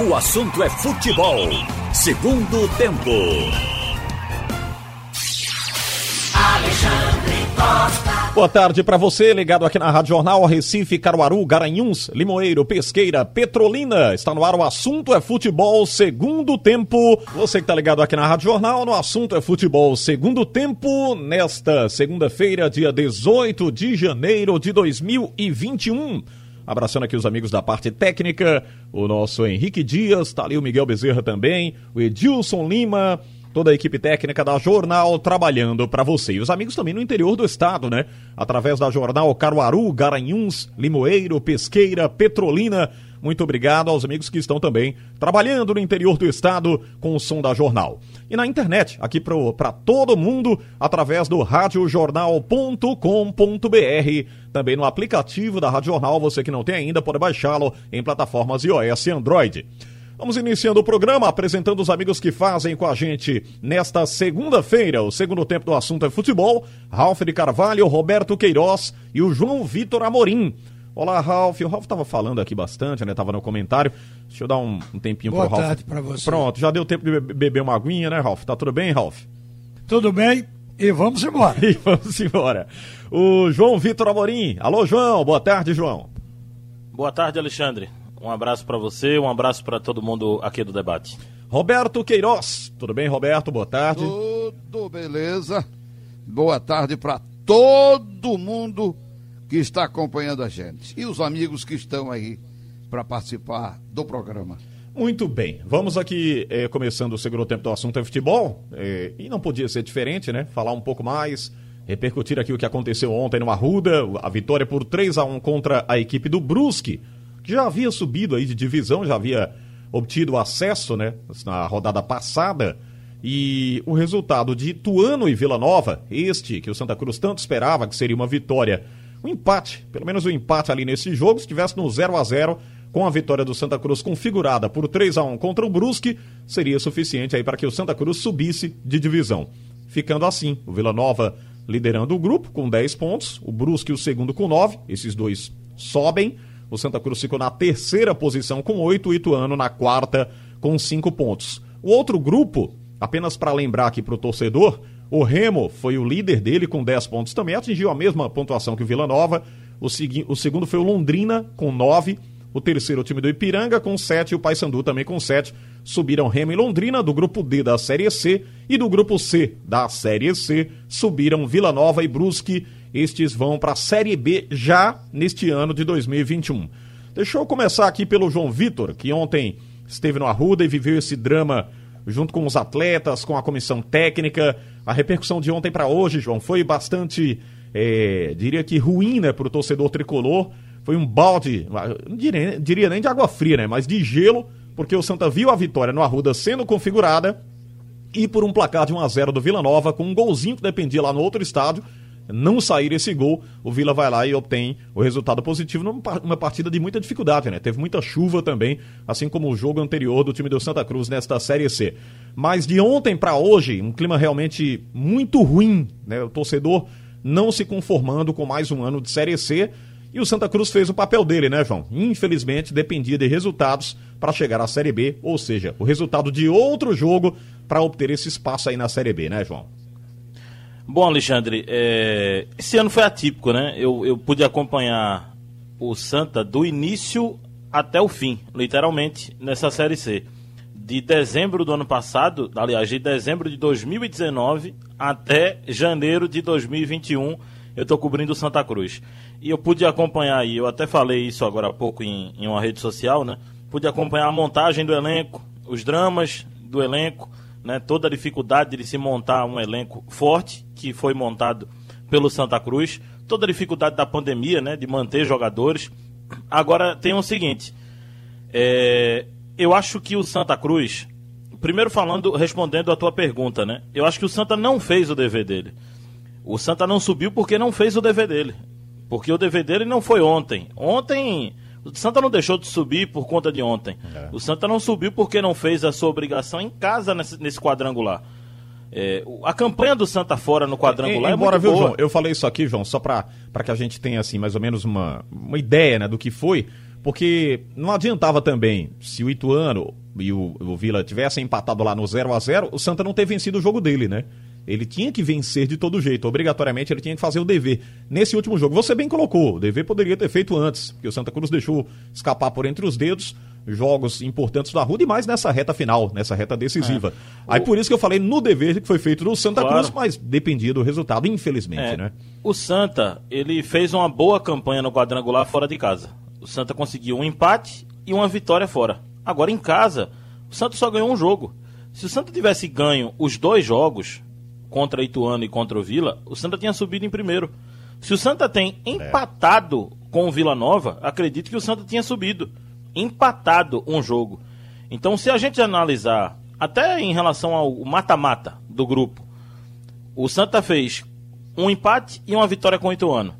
O assunto é futebol. Segundo tempo. Alexandre Costa. Boa tarde para você, ligado aqui na Rádio Jornal Recife, Caruaru, Garanhuns, Limoeiro, Pesqueira, Petrolina. Está no ar o assunto é futebol, segundo tempo. Você que está ligado aqui na Rádio Jornal, no assunto é futebol, segundo tempo, nesta segunda-feira, dia 18 de janeiro de 2021. Abraçando aqui os amigos da parte técnica, o nosso Henrique Dias, tá ali o Miguel Bezerra também, o Edilson Lima, toda a equipe técnica da Jornal trabalhando para você. E os amigos também no interior do estado, né? Através da Jornal Caruaru, Garanhuns, Limoeiro, Pesqueira, Petrolina. Muito obrigado aos amigos que estão também trabalhando no interior do estado com o som da Jornal. E na internet, aqui para todo mundo, através do radiojornal.com.br. Também no aplicativo da Rádio Jornal, você que não tem ainda pode baixá-lo em plataformas iOS e Android. Vamos iniciando o programa apresentando os amigos que fazem com a gente nesta segunda-feira. O segundo tempo do assunto é futebol. Ralf de Carvalho, Roberto Queiroz e o João Vitor Amorim. Olá, Ralf. O Ralf estava falando aqui bastante, né? Tava no comentário. Deixa eu dar um, um tempinho Boa pro Ralf. tarde pra você. Pronto, já deu tempo de be- beber uma aguinha, né, Ralf? Tá tudo bem, Ralf? Tudo bem? E vamos embora. E vamos embora. O João Vitor Amorim. Alô, João. Boa tarde, João. Boa tarde, Alexandre. Um abraço para você, um abraço para todo mundo aqui do debate. Roberto Queiroz. Tudo bem, Roberto? Boa tarde. Tudo beleza? Boa tarde para todo mundo que está acompanhando a gente e os amigos que estão aí para participar do programa. Muito bem, vamos aqui eh, começando o segundo tempo do assunto é futebol, eh, e não podia ser diferente, né? Falar um pouco mais, repercutir aqui o que aconteceu ontem no Arruda, a vitória por 3 a 1 contra a equipe do Brusque, que já havia subido aí de divisão, já havia obtido acesso, né, na rodada passada, e o resultado de Ituano e Vila Nova, este que o Santa Cruz tanto esperava que seria uma vitória, um empate, pelo menos um empate ali nesse jogo, se estivesse no 0 a 0 com a vitória do Santa Cruz configurada por 3 a 1 contra o Brusque, seria suficiente aí para que o Santa Cruz subisse de divisão. Ficando assim, o Vila Nova liderando o grupo com 10 pontos, o Brusque o segundo com 9, esses dois sobem. O Santa Cruz ficou na terceira posição com 8, o Ituano na quarta com 5 pontos. O outro grupo, apenas para lembrar aqui para o torcedor, o Remo foi o líder dele com 10 pontos também, atingiu a mesma pontuação que o Vila Nova. O, segui- o segundo foi o Londrina com 9. O terceiro, o time do Ipiranga, com 7. E o Paysandu também com 7. Subiram Remo e Londrina, do grupo D da Série C. E do grupo C da Série C, subiram Vila Nova e Brusque. Estes vão para a Série B já neste ano de 2021. Deixa eu começar aqui pelo João Vitor, que ontem esteve no Arruda e viveu esse drama junto com os atletas, com a comissão técnica. A repercussão de ontem para hoje, João, foi bastante, é, diria que ruim, né, para o torcedor tricolor. Foi um balde, não diria, diria nem de água fria, né, mas de gelo, porque o Santa viu a vitória no Arruda sendo configurada e por um placar de 1 a 0 do Vila Nova, com um golzinho que dependia lá no outro estádio, não sair esse gol, o Vila vai lá e obtém o resultado positivo numa par- uma partida de muita dificuldade, né? Teve muita chuva também, assim como o jogo anterior do time do Santa Cruz nesta Série C. Mas de ontem para hoje, um clima realmente muito ruim, né? O torcedor não se conformando com mais um ano de Série C. E o Santa Cruz fez o papel dele, né, João? Infelizmente, dependia de resultados para chegar à Série B, ou seja, o resultado de outro jogo para obter esse espaço aí na Série B, né, João? Bom, Alexandre, é, esse ano foi atípico, né? Eu, eu pude acompanhar o Santa do início até o fim, literalmente, nessa Série C. De dezembro do ano passado, aliás, de dezembro de 2019 até janeiro de 2021, eu estou cobrindo o Santa Cruz. E eu pude acompanhar, e eu até falei isso agora há pouco em, em uma rede social, né? Pude acompanhar a montagem do elenco, os dramas do elenco, né, toda a dificuldade de se montar um elenco forte, que foi montado pelo Santa Cruz, toda a dificuldade da pandemia, né, de manter jogadores. Agora tem o seguinte, é, eu acho que o Santa Cruz, primeiro falando, respondendo a tua pergunta, né, eu acho que o Santa não fez o dever dele. O Santa não subiu porque não fez o dever dele. Porque o dever dele não foi ontem. Ontem o Santa não deixou de subir por conta de ontem. É. O Santa não subiu porque não fez a sua obrigação em casa nesse, nesse quadrangular. É, a campanha do Santa fora no quadrangular é Embora, muito viu, boa. João, eu falei isso aqui, João, só para que a gente tenha, assim, mais ou menos uma, uma ideia, né, do que foi. Porque não adiantava também, se o Ituano e o, o Vila tivessem empatado lá no 0 a 0 o Santa não ter vencido o jogo dele, né? Ele tinha que vencer de todo jeito. Obrigatoriamente ele tinha que fazer o dever. Nesse último jogo, você bem colocou, o dever poderia ter feito antes, porque o Santa Cruz deixou escapar por entre os dedos jogos importantes da Ruda e mais nessa reta final, nessa reta decisiva. É. Aí por isso que eu falei no dever que foi feito no Santa claro. Cruz, mas dependia do resultado, infelizmente, é. né? O Santa, ele fez uma boa campanha no quadrangular fora de casa. O Santa conseguiu um empate e uma vitória fora. Agora em casa, o Santa só ganhou um jogo. Se o Santa tivesse ganho os dois jogos, contra Ituano e contra o Vila, o Santa tinha subido em primeiro. Se o Santa tem empatado é. com o Vila Nova, acredito que o Santa tinha subido. Empatado um jogo. Então, se a gente analisar, até em relação ao mata-mata do grupo, o Santa fez um empate e uma vitória com o Ituano.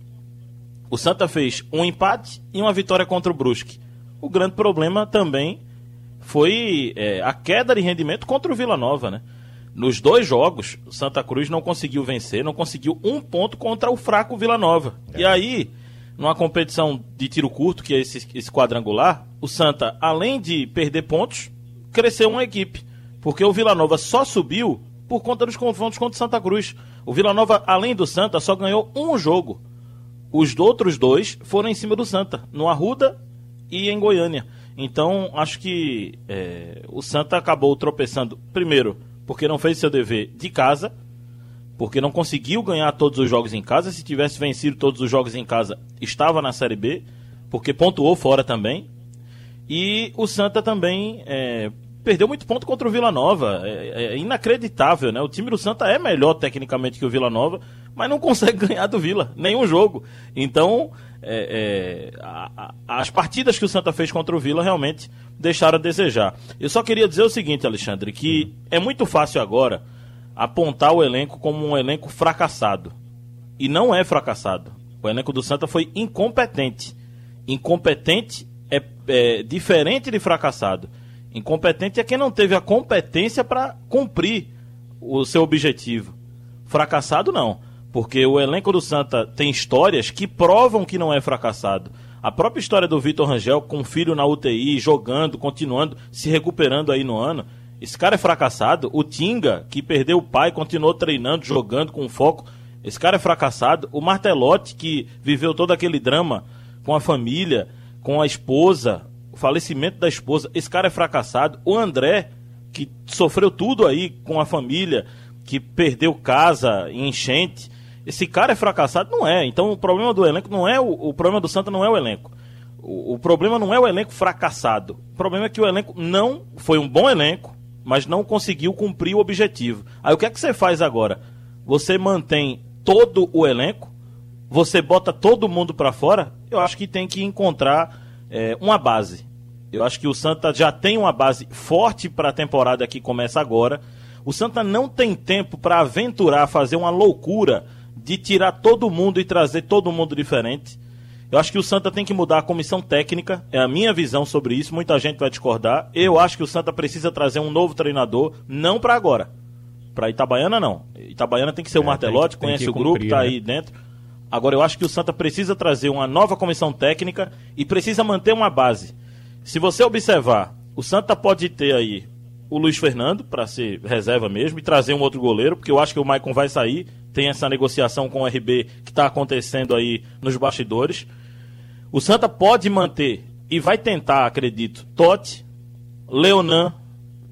O Santa fez um empate e uma vitória contra o Brusque. O grande problema também foi é, a queda de rendimento contra o Vila Nova, né? Nos dois jogos, o Santa Cruz não conseguiu vencer, não conseguiu um ponto contra o fraco Vila Nova. É. E aí, numa competição de tiro curto, que é esse, esse quadrangular, o Santa, além de perder pontos, cresceu uma equipe. Porque o Vila Nova só subiu por conta dos confrontos contra o Santa Cruz. O Vila Nova, além do Santa, só ganhou um jogo. Os outros dois foram em cima do Santa, no Arruda e em Goiânia. Então, acho que é, o Santa acabou tropeçando, primeiro, porque não fez seu dever de casa, porque não conseguiu ganhar todos os jogos em casa. Se tivesse vencido todos os jogos em casa, estava na Série B, porque pontuou fora também. E o Santa também é, perdeu muito ponto contra o Vila Nova. É, é, inacreditável, né? O time do Santa é melhor tecnicamente que o Vila Nova, mas não consegue ganhar do Vila, nenhum jogo. Então, é, é, a, a, as partidas que o Santa fez contra o Vila realmente deixaram a desejar. Eu só queria dizer o seguinte, Alexandre, que é muito fácil agora apontar o elenco como um elenco fracassado. E não é fracassado. O elenco do Santa foi incompetente. Incompetente é, é diferente de fracassado. Incompetente é quem não teve a competência para cumprir o seu objetivo. Fracassado não. Porque o elenco do Santa tem histórias que provam que não é fracassado. A própria história do Vitor Rangel com o filho na UTI, jogando, continuando, se recuperando aí no ano. Esse cara é fracassado. O Tinga, que perdeu o pai, continuou treinando, jogando com foco. Esse cara é fracassado. O Martelotti, que viveu todo aquele drama com a família, com a esposa, o falecimento da esposa. Esse cara é fracassado. O André, que sofreu tudo aí com a família, que perdeu casa em enchente esse cara é fracassado? Não é. Então o problema do elenco não é o, o problema do Santa não é o elenco. O, o, problema não é o elenco fracassado. O problema é que o elenco não foi um bom elenco, mas não conseguiu cumprir o objetivo. Aí o que é que você faz agora? Você mantém todo o elenco? Você bota todo mundo para fora? Eu acho que tem que encontrar é, uma base. Eu acho que o Santa já tem uma base forte para a temporada que começa agora. O Santa não tem tempo para aventurar, fazer uma loucura de tirar todo mundo e trazer todo mundo diferente. Eu acho que o Santa tem que mudar a comissão técnica, é a minha visão sobre isso. Muita gente vai discordar. Eu acho que o Santa precisa trazer um novo treinador, não para agora. Para Itabaiana, não. Itabaiana tem que ser é, o Martelote, conhece o grupo, está né? aí dentro. Agora, eu acho que o Santa precisa trazer uma nova comissão técnica e precisa manter uma base. Se você observar, o Santa pode ter aí o Luiz Fernando para ser reserva mesmo e trazer um outro goleiro, porque eu acho que o Maicon vai sair tem essa negociação com o RB que está acontecendo aí nos bastidores. O Santa pode manter e vai tentar, acredito, Totti, Leonan,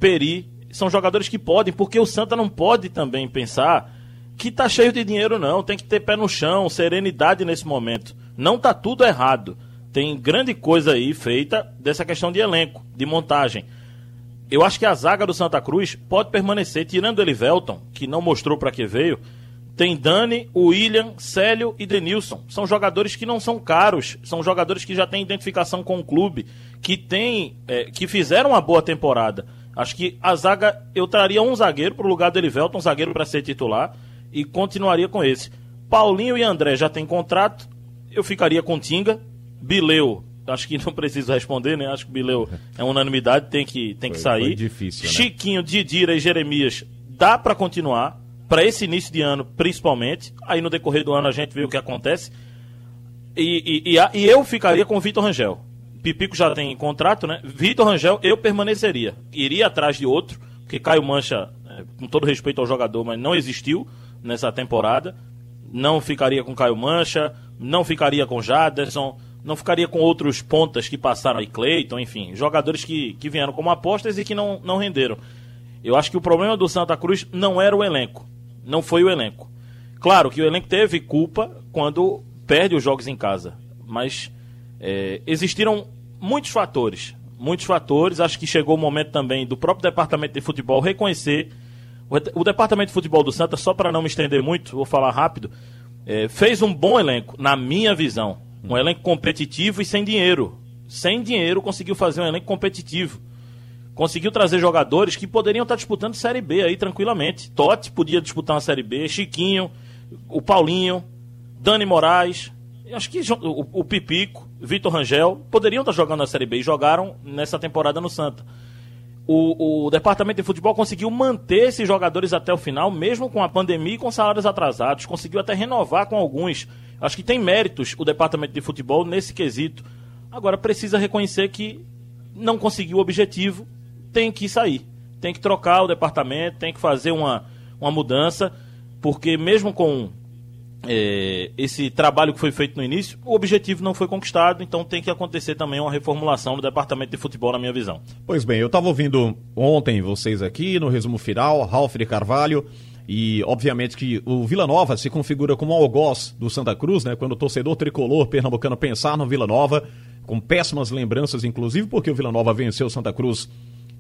Peri, são jogadores que podem, porque o Santa não pode também pensar que tá cheio de dinheiro não, tem que ter pé no chão, serenidade nesse momento. Não tá tudo errado. Tem grande coisa aí feita dessa questão de elenco, de montagem. Eu acho que a zaga do Santa Cruz pode permanecer, tirando ele Velton, que não mostrou para que veio, tem Dani, William, Célio e Denilson. São jogadores que não são caros, são jogadores que já têm identificação com o clube, que tem, é, que fizeram uma boa temporada. Acho que a zaga, eu traria um zagueiro para o lugar do Elivelton, um zagueiro para ser titular, e continuaria com esse. Paulinho e André já têm contrato, eu ficaria com Tinga. Bileu, acho que não preciso responder, né? Acho que Bileu é unanimidade, tem que, tem que sair. Foi difícil, né? Chiquinho, Didira e Jeremias, dá para continuar para esse início de ano, principalmente. Aí no decorrer do ano a gente vê o que acontece. E, e, e, e eu ficaria com o Vitor Rangel. Pipico já tem contrato, né? Vitor Rangel, eu permaneceria. Iria atrás de outro, porque Caio Mancha, é, com todo respeito ao jogador, mas não existiu nessa temporada. Não ficaria com Caio Mancha, não ficaria com Jaderson, não ficaria com outros pontas que passaram aí, Cleiton, enfim, jogadores que, que vieram como apostas e que não, não renderam. Eu acho que o problema do Santa Cruz não era o elenco, não foi o elenco. Claro que o elenco teve culpa quando perde os jogos em casa, mas é, existiram muitos fatores, muitos fatores. Acho que chegou o momento também do próprio departamento de futebol reconhecer. O, o departamento de futebol do Santa, só para não me estender muito, vou falar rápido, é, fez um bom elenco, na minha visão. Um elenco competitivo e sem dinheiro. Sem dinheiro conseguiu fazer um elenco competitivo. Conseguiu trazer jogadores que poderiam estar disputando Série B aí tranquilamente. Totti podia disputar uma Série B, Chiquinho, o Paulinho, Dani Moraes, acho que o, Pipico, Vitor Rangel, poderiam estar jogando na Série B e jogaram nessa temporada no Santa. O, o, departamento de futebol conseguiu manter esses jogadores até o final, mesmo com a pandemia e com salários atrasados. Conseguiu até renovar com alguns. Acho que tem méritos o departamento de futebol nesse quesito. Agora precisa reconhecer que não conseguiu o objetivo, tem que sair. Tem que trocar o departamento, tem que fazer uma, uma mudança, porque mesmo com é, esse trabalho que foi feito no início, o objetivo não foi conquistado, então tem que acontecer também uma reformulação do departamento de futebol, na minha visão. Pois bem, eu estava ouvindo ontem vocês aqui no resumo final, Ralf de Carvalho, e obviamente que o Vila Nova se configura como algoz do Santa Cruz, né? Quando o torcedor tricolor pernambucano pensar no Vila Nova, com péssimas lembranças, inclusive porque o Vila Nova venceu o Santa Cruz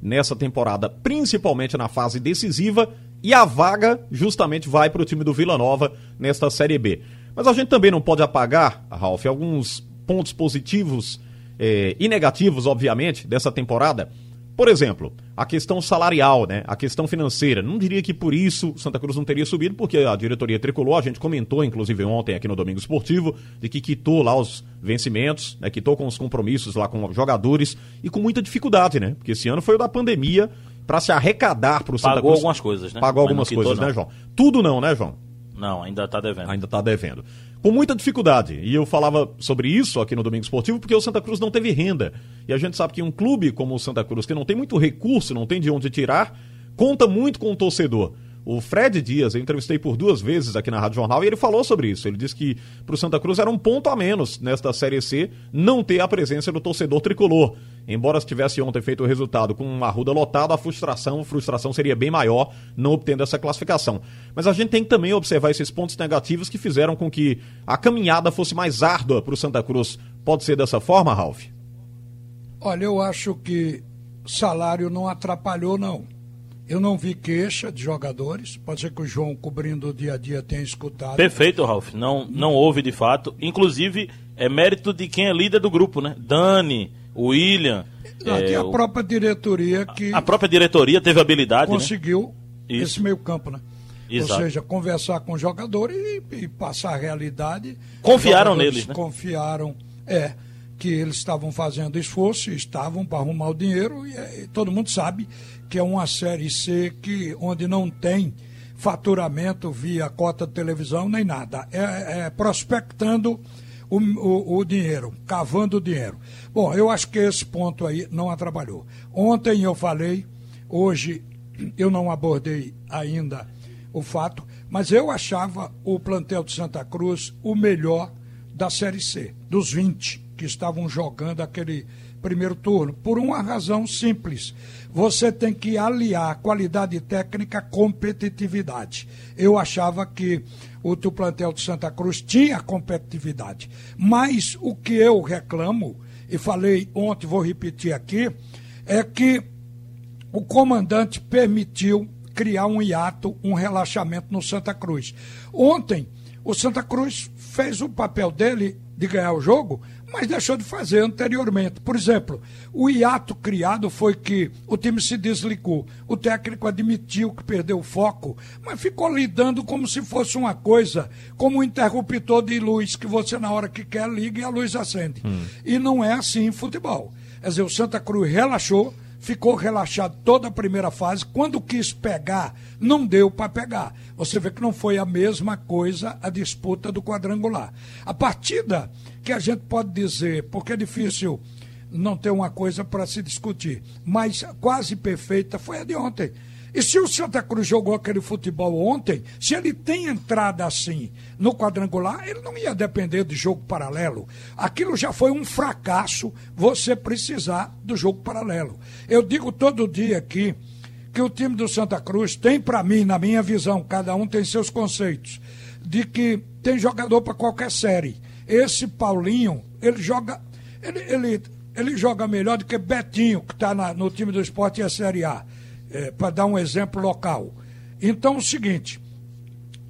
nessa temporada, principalmente na fase decisiva, e a vaga justamente vai para o time do Vila Nova nesta Série B. Mas a gente também não pode apagar, Ralf, alguns pontos positivos eh, e negativos, obviamente, dessa temporada. Por exemplo, a questão salarial, né? A questão financeira. Não diria que por isso Santa Cruz não teria subido, porque a diretoria tricolor, a gente comentou, inclusive ontem aqui no Domingo Esportivo, de que quitou lá os vencimentos, né? Quitou com os compromissos lá com jogadores e com muita dificuldade, né? Porque esse ano foi o da pandemia para se arrecadar para o Santa Pagou Cruz. algumas coisas, né? Pagou algumas quitou, coisas, não. né, João? Tudo não, né, João? Não, ainda está devendo. Ainda está devendo. Com muita dificuldade. E eu falava sobre isso aqui no Domingo Esportivo porque o Santa Cruz não teve renda. E a gente sabe que um clube como o Santa Cruz, que não tem muito recurso, não tem de onde tirar, conta muito com o torcedor. O Fred Dias, eu entrevistei por duas vezes aqui na Rádio Jornal e ele falou sobre isso. Ele disse que para o Santa Cruz era um ponto a menos nesta Série C não ter a presença do torcedor tricolor. Embora tivesse ontem feito o resultado com uma ruda lotada, a frustração, a frustração seria bem maior não obtendo essa classificação. Mas a gente tem que também observar esses pontos negativos que fizeram com que a caminhada fosse mais árdua para o Santa Cruz. Pode ser dessa forma, Ralf? Olha, eu acho que salário não atrapalhou, não. Eu não vi queixa de jogadores. Pode ser que o João, cobrindo o dia a dia, tenha escutado. Perfeito, Ralf. Não, não houve de fato. Inclusive, é mérito de quem é líder do grupo, né? Dani, William. Ah, é, a o- própria diretoria que a própria diretoria teve habilidade, né? conseguiu Isso. esse meio campo, né? Exato. Ou seja, conversar com o jogador e, e passar a realidade. Confiaram neles, né? Confiaram, é, que eles estavam fazendo esforço, estavam para arrumar o dinheiro e, é, e todo mundo sabe que é uma série C que onde não tem faturamento via cota de televisão nem nada. É, é prospectando o, o, o dinheiro, cavando o dinheiro. Bom, eu acho que esse ponto aí não atrapalhou. Ontem eu falei, hoje eu não abordei ainda o fato, mas eu achava o plantel de Santa Cruz o melhor da Série C, dos 20 que estavam jogando aquele primeiro turno, por uma razão simples. Você tem que aliar qualidade técnica à competitividade. Eu achava que o teu plantel de Santa Cruz tinha competitividade, mas o que eu reclamo, e falei ontem, vou repetir aqui, é que o comandante permitiu criar um hiato, um relaxamento no Santa Cruz. Ontem, o Santa Cruz fez o papel dele de ganhar o jogo, mas deixou de fazer anteriormente. Por exemplo, o hiato criado foi que o time se desligou. O técnico admitiu que perdeu o foco, mas ficou lidando como se fosse uma coisa, como um interruptor de luz, que você, na hora que quer, liga e a luz acende. E não é assim em futebol. Quer dizer, o Santa Cruz relaxou, ficou relaxado toda a primeira fase. Quando quis pegar, não deu para pegar. Você vê que não foi a mesma coisa a disputa do quadrangular. A partida que a gente pode dizer, porque é difícil não tem uma coisa para se discutir. Mas quase perfeita foi a de ontem. E se o Santa Cruz jogou aquele futebol ontem, se ele tem entrada assim no quadrangular, ele não ia depender de jogo paralelo. Aquilo já foi um fracasso você precisar do jogo paralelo. Eu digo todo dia aqui que o time do Santa Cruz tem para mim, na minha visão, cada um tem seus conceitos, de que tem jogador para qualquer série. Esse Paulinho, ele joga ele, ele, ele joga melhor do que Betinho, que está no time do esporte e a Série A é, para dar um exemplo local. Então, é o seguinte,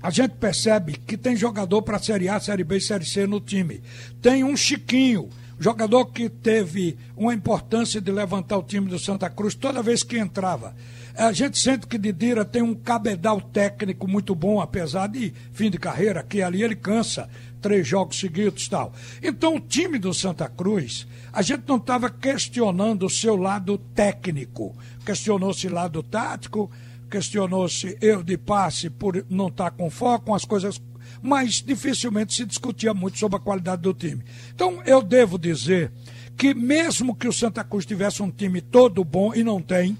a gente percebe que tem jogador para Série A, Série B e Série C no time. Tem um Chiquinho, jogador que teve uma importância de levantar o time do Santa Cruz toda vez que entrava. A gente sente que Didira tem um cabedal técnico muito bom, apesar de fim de carreira, que ali ele cansa três jogos seguidos tal. Então o time do Santa Cruz, a gente não estava questionando o seu lado técnico, questionou-se lado tático, questionou-se erro de passe por não estar tá com foco, as coisas mas dificilmente se discutia muito sobre a qualidade do time. Então, eu devo dizer que mesmo que o Santa Cruz tivesse um time todo bom, e não tem,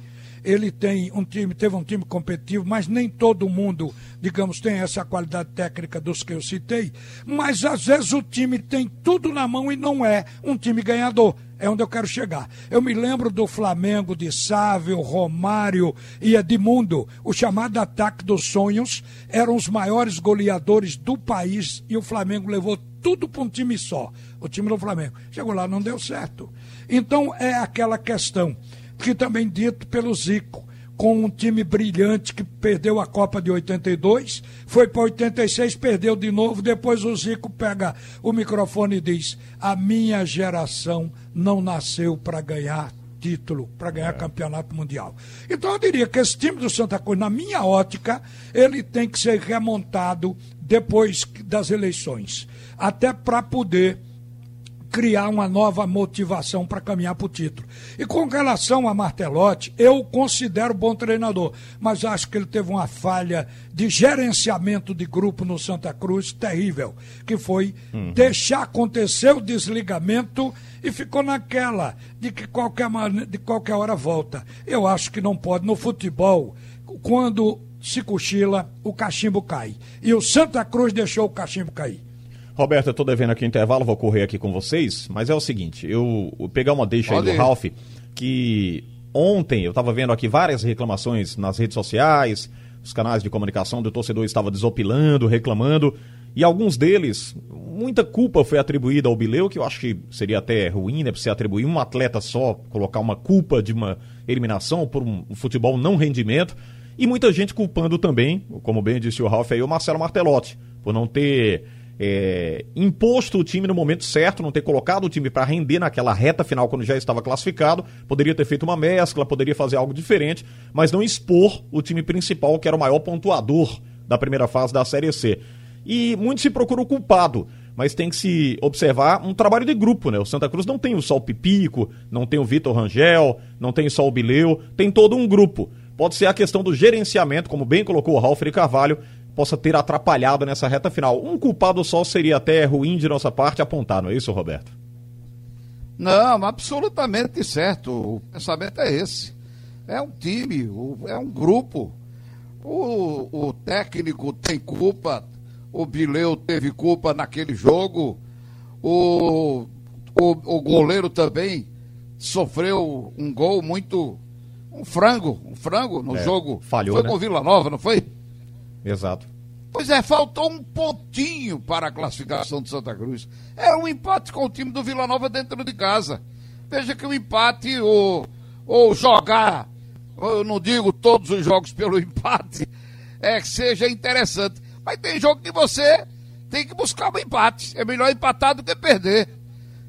ele tem um time, teve um time competitivo, mas nem todo mundo, digamos, tem essa qualidade técnica dos que eu citei. Mas às vezes o time tem tudo na mão e não é um time ganhador. É onde eu quero chegar. Eu me lembro do Flamengo de Sávio, Romário e Edmundo. O chamado ataque dos sonhos eram os maiores goleadores do país e o Flamengo levou tudo para um time só. O time do Flamengo. Chegou lá, não deu certo. Então é aquela questão que também dito pelo Zico, com um time brilhante que perdeu a Copa de 82, foi para 86, perdeu de novo. Depois o Zico pega o microfone e diz: A minha geração não nasceu para ganhar título, para ganhar é. campeonato mundial. Então eu diria que esse time do Santa Cruz, na minha ótica, ele tem que ser remontado depois das eleições, até para poder criar uma nova motivação para caminhar para o título. E com relação a Martelotti, eu considero bom treinador, mas acho que ele teve uma falha de gerenciamento de grupo no Santa Cruz terrível, que foi uhum. deixar acontecer o desligamento e ficou naquela de que qualquer, de qualquer hora volta. Eu acho que não pode. No futebol, quando se cochila, o cachimbo cai. E o Santa Cruz deixou o cachimbo cair. Roberto, eu tô devendo aqui o intervalo, vou correr aqui com vocês, mas é o seguinte, eu vou pegar uma deixa Pode aí do ir. Ralph, que ontem eu estava vendo aqui várias reclamações nas redes sociais, os canais de comunicação do torcedor estava desopilando, reclamando, e alguns deles, muita culpa foi atribuída ao Bileu, que eu acho que seria até ruim, né, pra você atribuir um atleta só, colocar uma culpa de uma eliminação por um futebol não rendimento, e muita gente culpando também, como bem disse o Ralph aí, o Marcelo Martelotti, por não ter é, imposto o time no momento certo, não ter colocado o time para render naquela reta final quando já estava classificado. Poderia ter feito uma mescla, poderia fazer algo diferente, mas não expor o time principal, que era o maior pontuador da primeira fase da Série C. E muito se procura o culpado, mas tem que se observar um trabalho de grupo, né? O Santa Cruz não tem o Sol Pipico, não tem o Vitor Rangel, não tem só o Bileu, tem todo um grupo. Pode ser a questão do gerenciamento, como bem colocou o Ralf Carvalho, possa ter atrapalhado nessa reta final. Um culpado só seria até ruim de nossa parte apontar, não é isso, Roberto? Não, absolutamente certo. O pensamento é esse. É um time, é um grupo. O, o técnico tem culpa, o Bileu teve culpa naquele jogo, o, o, o goleiro também sofreu um gol muito. um frango, um frango no é, jogo. Falhou. Foi né? com o Vila Nova, não foi? Exato. Pois é, faltou um pontinho para a classificação de Santa Cruz. Era um empate com o time do Vila Nova dentro de casa. Veja que o empate ou, ou jogar, eu não digo todos os jogos pelo empate, é que seja interessante. Mas tem jogo que você tem que buscar um empate. É melhor empatar do que perder.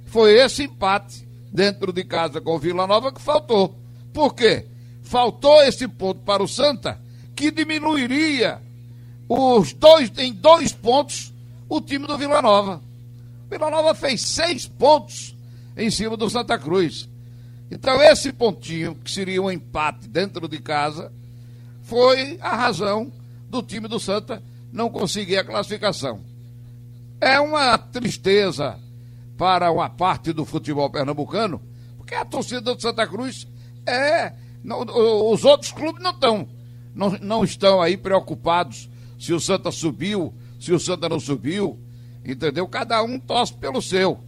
Foi esse empate dentro de casa com o Vila Nova que faltou. Por quê? Faltou esse ponto para o Santa que diminuiria os dois, em dois pontos o time do Vila Nova. Vila Nova fez seis pontos em cima do Santa Cruz. Então, esse pontinho, que seria um empate dentro de casa, foi a razão do time do Santa não conseguir a classificação. É uma tristeza para uma parte do futebol pernambucano, Porque a torcida do Santa Cruz é. Não, os outros clubes não estão. Não, não estão aí preocupados se o Santa subiu, se o Santa não subiu. Entendeu? Cada um torce pelo seu.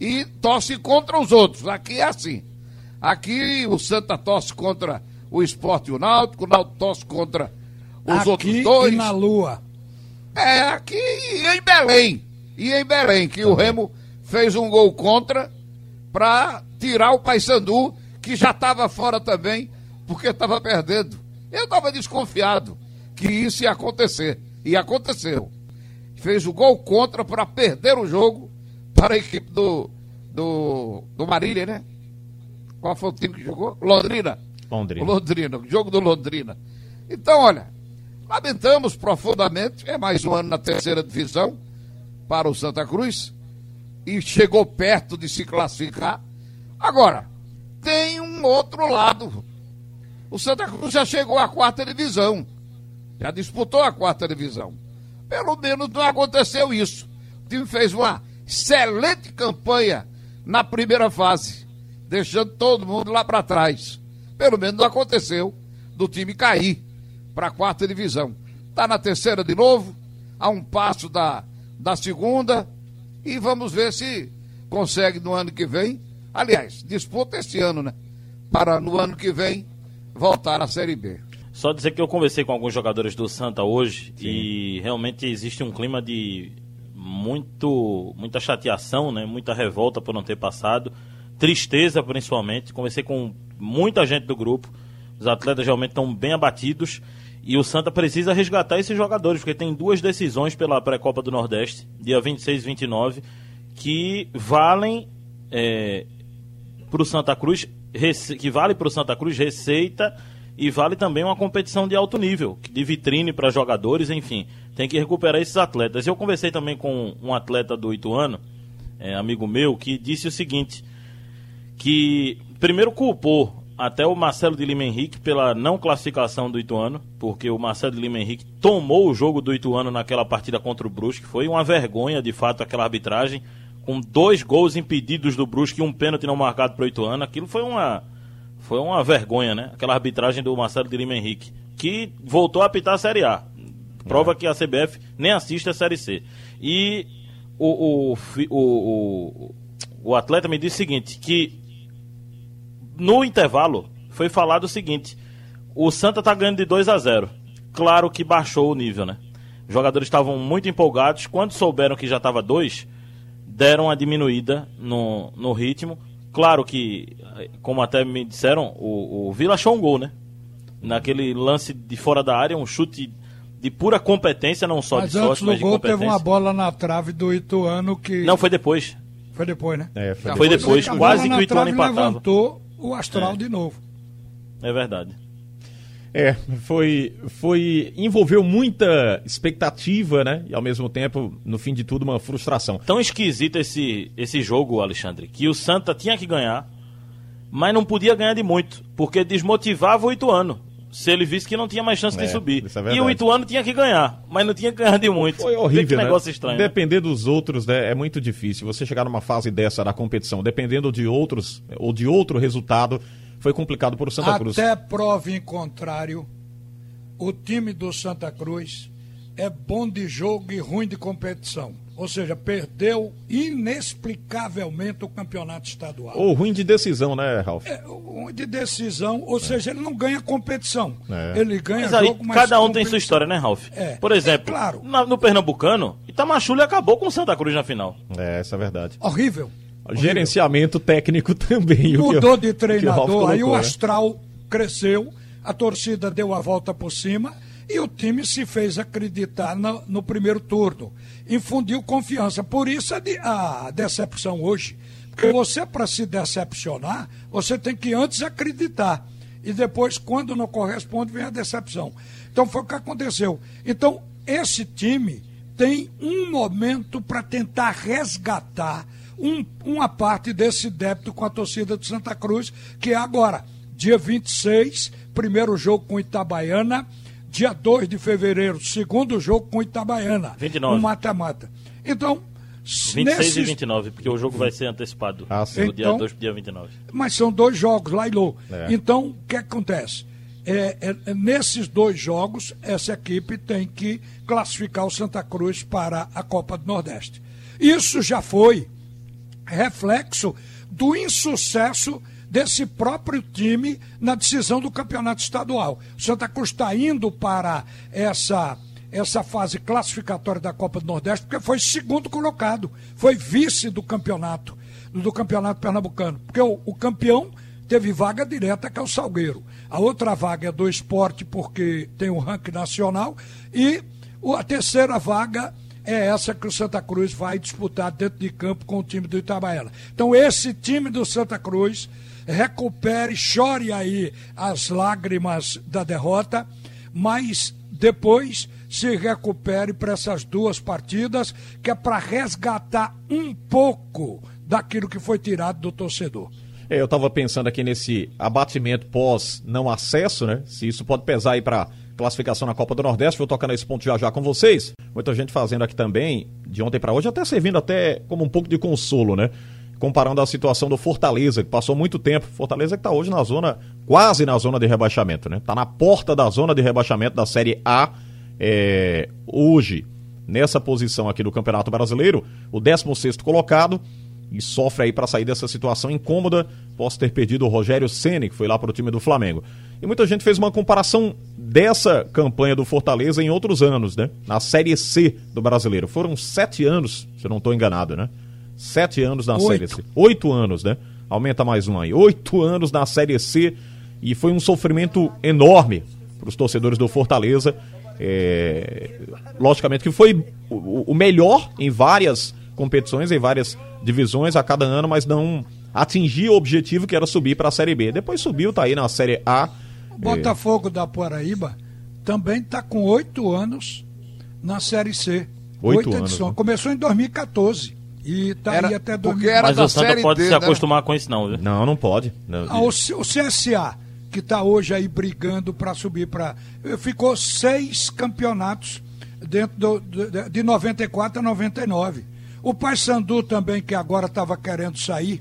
E torce contra os outros. Aqui é assim. Aqui o Santa torce contra o Esporte e o Náutico, o Náutico torce contra os aqui outros dois. E na Lua. É, aqui em Belém. E em Belém, que o Remo fez um gol contra para tirar o Paysandu, que já estava fora também, porque estava perdendo. Eu estava desconfiado que isso ia acontecer. E aconteceu. Fez o gol contra para perder o jogo para a equipe do, do, do Marília, né? Qual foi o time que jogou? Londrina. Londrina. Londrina, jogo do Londrina. Então, olha, lamentamos profundamente, é mais um ano na terceira divisão para o Santa Cruz e chegou perto de se classificar. Agora, tem um outro lado. O Santa Cruz já chegou à quarta divisão. Já disputou a quarta divisão. Pelo menos não aconteceu isso. O time fez uma excelente campanha na primeira fase, deixando todo mundo lá para trás. Pelo menos não aconteceu do time cair para a quarta divisão. Está na terceira de novo, a um passo da, da segunda, e vamos ver se consegue no ano que vem. Aliás, disputa esse ano, né? Para no ano que vem voltar à Série B. Só dizer que eu conversei com alguns jogadores do Santa hoje Sim. e realmente existe um clima de muito muita chateação, né? Muita revolta por não ter passado, tristeza principalmente. Conversei com muita gente do grupo. Os atletas realmente estão bem abatidos e o Santa precisa resgatar esses jogadores, porque tem duas decisões pela pré-copa do Nordeste, dia 26 e 29, que valem é, para o Santa Cruz, que vale para o Santa Cruz receita e vale também uma competição de alto nível, de vitrine para jogadores, enfim. Tem que recuperar esses atletas. Eu conversei também com um atleta do Ituano, é, amigo meu, que disse o seguinte: que primeiro culpou até o Marcelo de Lima Henrique pela não classificação do Ituano, porque o Marcelo de Lima Henrique tomou o jogo do Ituano naquela partida contra o Brusque. Foi uma vergonha, de fato, aquela arbitragem, com dois gols impedidos do Brusque e um pênalti não marcado para o Ituano. Aquilo foi uma, foi uma vergonha, né? Aquela arbitragem do Marcelo de Lima Henrique, que voltou a apitar a Série A. Prova é. que a CBF nem assiste a Série C. E o, o, o, o, atleta me disse o seguinte, que no intervalo, foi falado o seguinte: o Santa tá ganhando de 2 a 0 Claro que baixou o nível, né? Os jogadores estavam muito empolgados. Quando souberam que já estava 2, deram uma diminuída no, no ritmo. Claro que, como até me disseram, o, o Vila achou um gol, né? Naquele lance de fora da área, um chute de pura competência, não só mas de sorte, mas de gol teve uma bola na trave do Ituano que... Não, foi depois. Foi depois, né? É, foi, foi depois, depois quase que o Ituano empatava. levantou o astral é. de novo. É verdade. É, foi, foi. envolveu muita expectativa, né? E ao mesmo tempo, no fim de tudo, uma frustração. Tão esquisito esse, esse jogo, Alexandre, que o Santa tinha que ganhar, mas não podia ganhar de muito, porque desmotivava o Ituano se ele visse que não tinha mais chance é, de subir. É e o Ituano tinha que ganhar, mas não tinha que ganhar de muito. Foi horrível, que né? negócio estranho. Né? Depender dos outros né, é muito difícil. Você chegar numa fase dessa da competição, dependendo de outros ou de outro resultado, foi complicado para o Santa Cruz. Até prova em contrário, o time do Santa Cruz é bom de jogo e ruim de competição. Ou seja, perdeu inexplicavelmente o campeonato estadual. Ou ruim de decisão, né, Ralf? É, ruim de decisão, ou é. seja, ele não ganha competição. É. Ele ganha mas aí, jogo, mas Cada um tem sua história, né, Ralf? É. Por exemplo, é, claro. Na, no Pernambucano, Itamachule acabou com o Santa Cruz na final. É, essa é a verdade. Horrível. Gerenciamento técnico também. Mudou de treinador, colocou, aí o né? astral cresceu, a torcida deu a volta por cima e o time se fez acreditar no, no primeiro turno. Infundiu confiança. Por isso a, de, a decepção hoje. Porque você, para se decepcionar, você tem que antes acreditar. E depois, quando não corresponde, vem a decepção. Então foi o que aconteceu. Então, esse time tem um momento para tentar resgatar um, uma parte desse débito com a torcida do Santa Cruz, que é agora, dia 26, primeiro jogo com Itabaiana dia 2 de fevereiro, segundo jogo com Itabaiana. 29. Um mata-mata. Então, 26 nesses... e 29, porque o jogo vai ser antecipado Ah, sim. do dia Então- 2 pro dia 29. Mas são dois jogos, Lailô. É. Então, o que acontece? É, é, é, nesses dois jogos, essa equipe tem que classificar o Santa Cruz para a Copa do Nordeste. Isso já foi reflexo do insucesso desse próprio time na decisão do campeonato estadual. O Santa Cruz está indo para essa, essa fase classificatória da Copa do Nordeste porque foi segundo colocado, foi vice do campeonato, do campeonato pernambucano. Porque o, o campeão teve vaga direta que é o Salgueiro. A outra vaga é do esporte porque tem o ranking nacional e a terceira vaga é essa que o Santa Cruz vai disputar dentro de campo com o time do Itabaiana. Então, esse time do Santa Cruz recupere, chore aí as lágrimas da derrota, mas depois se recupere para essas duas partidas, que é para resgatar um pouco daquilo que foi tirado do torcedor. É, eu estava pensando aqui nesse abatimento pós não acesso, né? Se isso pode pesar aí para classificação na Copa do Nordeste. Vou tocar nesse ponto já já com vocês. Muita gente fazendo aqui também, de ontem para hoje, até servindo até como um pouco de consolo, né? Comparando a situação do Fortaleza, que passou muito tempo. Fortaleza que está hoje na zona, quase na zona de rebaixamento, né? Tá na porta da zona de rebaixamento da Série A. É, hoje, nessa posição aqui do Campeonato Brasileiro, o 16º colocado e sofre aí para sair dessa situação incômoda. Posso ter perdido o Rogério Ceni, que foi lá para o time do Flamengo. E muita gente fez uma comparação dessa campanha do Fortaleza em outros anos, né? Na Série C do Brasileiro. Foram sete anos, se eu não estou enganado, né? Sete anos na Oito. Série C. Oito anos, né? Aumenta mais um aí. Oito anos na Série C e foi um sofrimento enorme para os torcedores do Fortaleza. É, Logicamente que foi o, melhor em várias competições, em várias divisões a cada ano, mas não atingia o objetivo que era subir para a Série B. Depois subiu, tá aí na Série A. O Botafogo da Paraíba também está com oito anos na Série C. Oito anos, edições. né? Começou em 2014 e está Era- aí até porque 2020. era Mas da o Santa Série pode D, se né? acostumar com isso não, viu? Não, não pode. Não. Ah, o, CSA, que está hoje aí brigando para subir para. Ficou seis campeonatos dentro do, do- de 94 a 99. O Paysandu também, que agora estava querendo sair,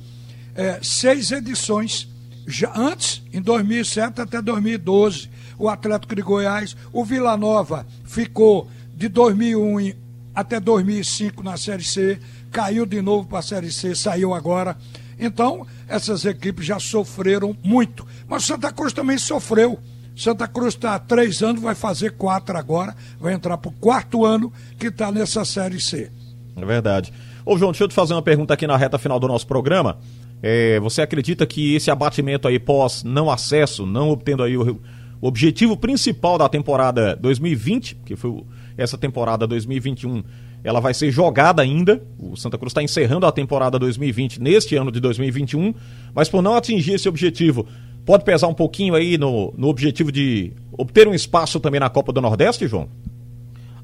é, seis edições. Já antes, em 2007 até 2012, o Atlético de Goiás, o Vila Nova ficou de 2001 em- até 2005 na Série C, caiu de novo para a Série C, saiu agora. Então, essas equipes já sofreram muito. Mas Santa Cruz também sofreu. Santa Cruz está há três anos, vai fazer quatro agora, vai entrar para o quarto ano que está nessa Série C. É verdade. Ô, João, deixa eu te fazer uma pergunta aqui na reta final do nosso programa. É, você acredita que esse abatimento aí pós não acesso, não obtendo aí o, o objetivo principal da temporada 2020, que foi essa temporada 2021, ela vai ser jogada ainda. O Santa Cruz está encerrando a temporada 2020 neste ano de 2021, mas por não atingir esse objetivo, pode pesar um pouquinho aí no, no objetivo de obter um espaço também na Copa do Nordeste, João?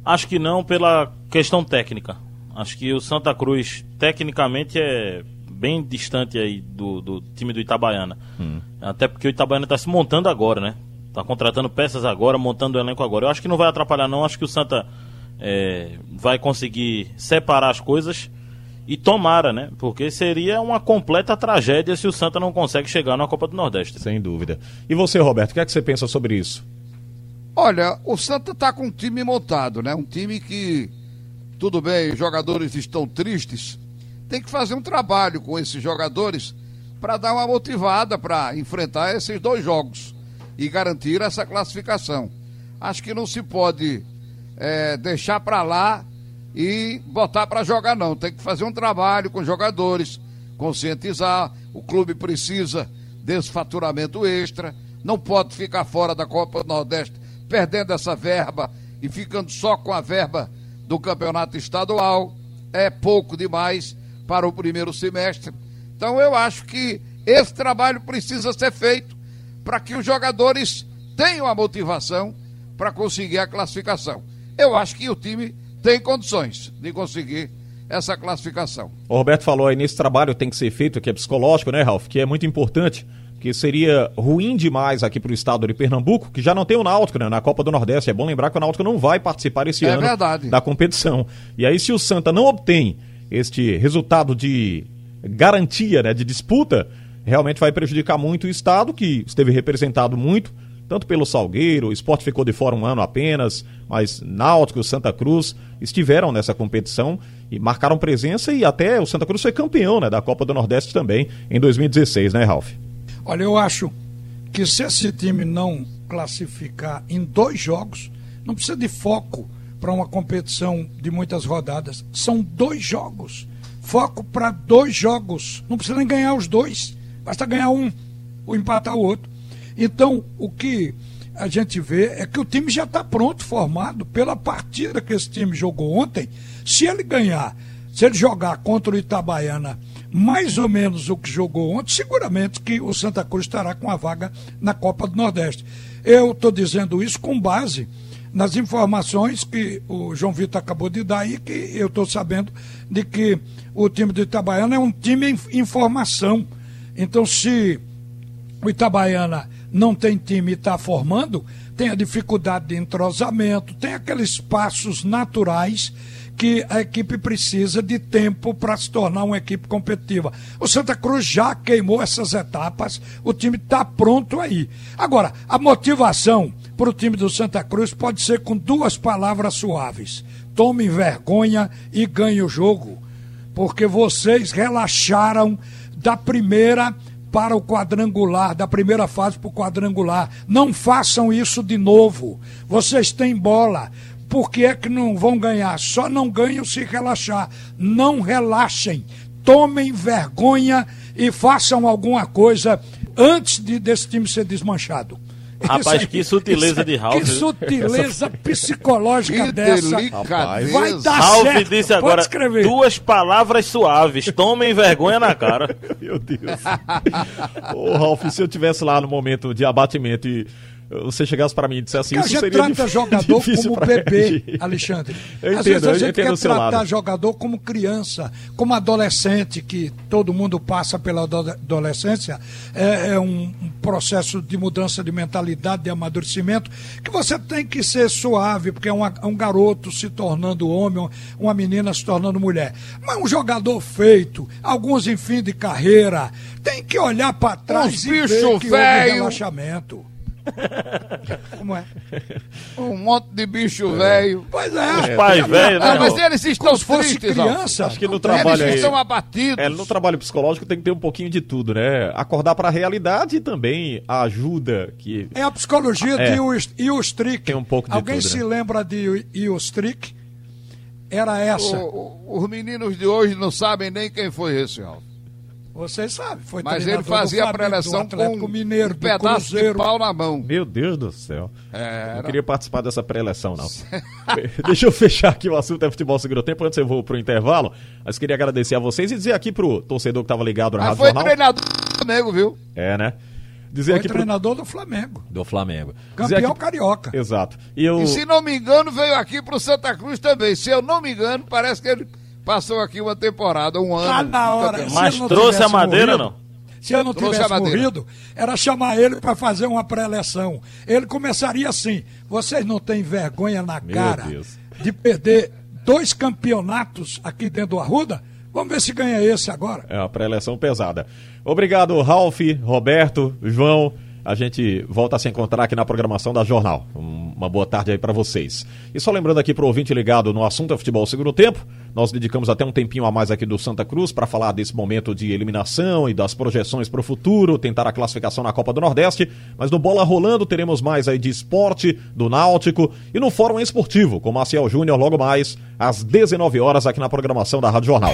Acho que não pela questão técnica. Acho que o Santa Cruz, tecnicamente, é bem distante aí do, do time do Itabaiana. Até porque o Itabaiana está se montando agora, né? Tá contratando peças agora, montando o elenco agora. Eu acho que não vai atrapalhar, não. Acho que o Santa é, vai conseguir separar as coisas e tomara, né? Porque seria uma completa tragédia se o Santa não consegue chegar na Copa do Nordeste. Sem dúvida. E você, Roberto, o que é que você pensa sobre isso? Olha, o Santa tá com um time montado, né? Um time que, tudo bem, os jogadores estão tristes. Tem que fazer um trabalho com esses jogadores para dar uma motivada para enfrentar esses dois jogos e garantir essa classificação. Acho que não se pode é, deixar para lá e botar para jogar, não. Tem que fazer um trabalho com os jogadores, conscientizar. O clube precisa desse faturamento extra. Não pode ficar fora da Copa do Nordeste perdendo essa verba e ficando só com a verba do campeonato estadual. É pouco demais para o primeiro semestre. Então eu acho que esse trabalho precisa ser feito para que os jogadores tenham a motivação para conseguir a classificação. Eu acho que o time tem condições de conseguir essa classificação. O Roberto falou aí nesse trabalho tem que ser feito, que é psicológico, né, Ralf? Que é muito importante, que seria ruim demais aqui para o estado de Pernambuco, que já não tem o Náutico né, na Copa do Nordeste. É bom lembrar que o Náutico não vai participar esse É ano verdade. da competição. E aí, se o Santa não obtém este resultado de garantia, né, de disputa, realmente vai prejudicar muito o Estado, que esteve representado muito, tanto pelo Salgueiro, o esporte ficou de fora um ano apenas, mas Náutico, Santa Cruz estiveram nessa competição e marcaram presença e até o Santa Cruz foi campeão né, da Copa do Nordeste também em 2016, né, Ralf? Olha, eu acho que se esse time não classificar em dois jogos, não precisa de foco para uma competição de muitas rodadas. São dois jogos. Foco para dois jogos. Não precisa nem ganhar os dois. Basta ganhar um ou empatar o outro. Então, o que a gente vê é que o time já está pronto, formado, pela partida que esse time jogou ontem. Se ele ganhar, se ele jogar contra o Itabaiana mais ou menos o que jogou ontem, seguramente que o Santa Cruz estará com a vaga na Copa do Nordeste. Eu estou dizendo isso com base nas informações que o João Vitor acabou de dar e que eu estou sabendo de que o time do Itabaiana é um time em, formação. Então, se o Itabaiana não tem time e está formando, tem a dificuldade de entrosamento, tem aqueles passos naturais que a equipe precisa de tempo para se tornar uma equipe competitiva. O Santa Cruz já queimou essas etapas, o time está pronto aí. Agora, a motivação para o time do Santa Cruz pode ser com duas palavras suaves: tome vergonha e ganhe o jogo, porque vocês relaxaram da primeira para o quadrangular, da primeira fase para o quadrangular. Não façam isso de novo. Vocês têm bola. Por que é que não vão ganhar? Só não ganham se relaxar. Não relaxem. Tomem vergonha e façam alguma coisa antes de, desse time ser desmanchado. Rapaz, aí, que sutileza de Ralf. Que sutileza psicológica que dessa. Delicadeza. Vai dar Ralf certo. disse agora duas palavras suaves. Tomem vergonha na cara. Meu Deus. Ô, Ralf, se eu tivesse lá no momento de abatimento e você chegasse para mim e dissesse Porque isso, a gente seria trata jogador como bebê. Alexandre. Eu Às entendo, vezes a eu gente entendo quer tratar lado. jogador como criança, como adolescente, que todo mundo passa pela ado- adolescência. É, é um, um processo de mudança de mentalidade, de amadurecimento, que você tem que ser suave, porque é uma- é um garoto se tornando homem, uma menina se tornando mulher. Mas um jogador feito, alguns em fim de carreira, tem que olhar para trás Uns e ver que houve velho. relaxamento. Como é? Um monte de bicho velho. Pois é. Pai velho, né? Ah, mas eles estão Como tristes, criança. Acho que no trabalho Eles aí- estão abatidos. É, no trabalho psicológico tem que ter um pouquinho de tudo, né? Acordar para a realidade e também a ajuda que É a psicologia É. de Ios- Iostrick. Tem um pouco de Alguém tudo, se né? lembra de Iostrick? Era essa. O- o- os meninos de hoje não sabem nem quem foi esse, ó. Vocês sabem. Foi Mas ele fazia a preleção com Mineiro, um pedaço Cruzeiro. de pau na mão. Meu Deus do céu. Era. Não queria participar dessa pré-eleção, não. Deixa eu fechar aqui o assunto é futebol segundo tempo, antes eu vou pro intervalo. Mas queria agradecer a vocês e dizer aqui pro torcedor que tava ligado na Mas Rádio foi Jornal. treinador do Flamengo, viu? É, né? Dizer Foi aqui pro... treinador do Flamengo. do Flamengo. Dizer Campeão aqui- carioca. Exato. E eu E se não me engano, veio aqui pro Santa Cruz também. Se eu não me engano, parece que ele passou aqui uma temporada, um ano. Tá na hora. Mas trouxe a madeira, morrido, não? Se ele não Trouxe tivesse morrido, era chamar ele para fazer uma pré-eleção. Ele começaria assim: vocês não têm vergonha na Meu cara Deus. de perder dois campeonatos aqui dentro do Arruda? Vamos ver se ganha esse agora. É uma pré-eleção pesada. Obrigado, Ralf, Roberto, João. A gente volta a se encontrar aqui na programação da Jornal. Um- Uma boa tarde aí pra vocês. E só lembrando aqui pro ouvinte ligado no assunto é futebol segundo tempo, nós dedicamos até um tempinho a mais aqui do Santa Cruz para falar desse momento de eliminação e das projeções para o futuro, tentar a classificação na Copa do Nordeste. Mas no Bola Rolando teremos mais aí de esporte, do Náutico e no Fórum Esportivo com Marcial Júnior logo mais às 19 horas aqui na programação da Rádio Jornal.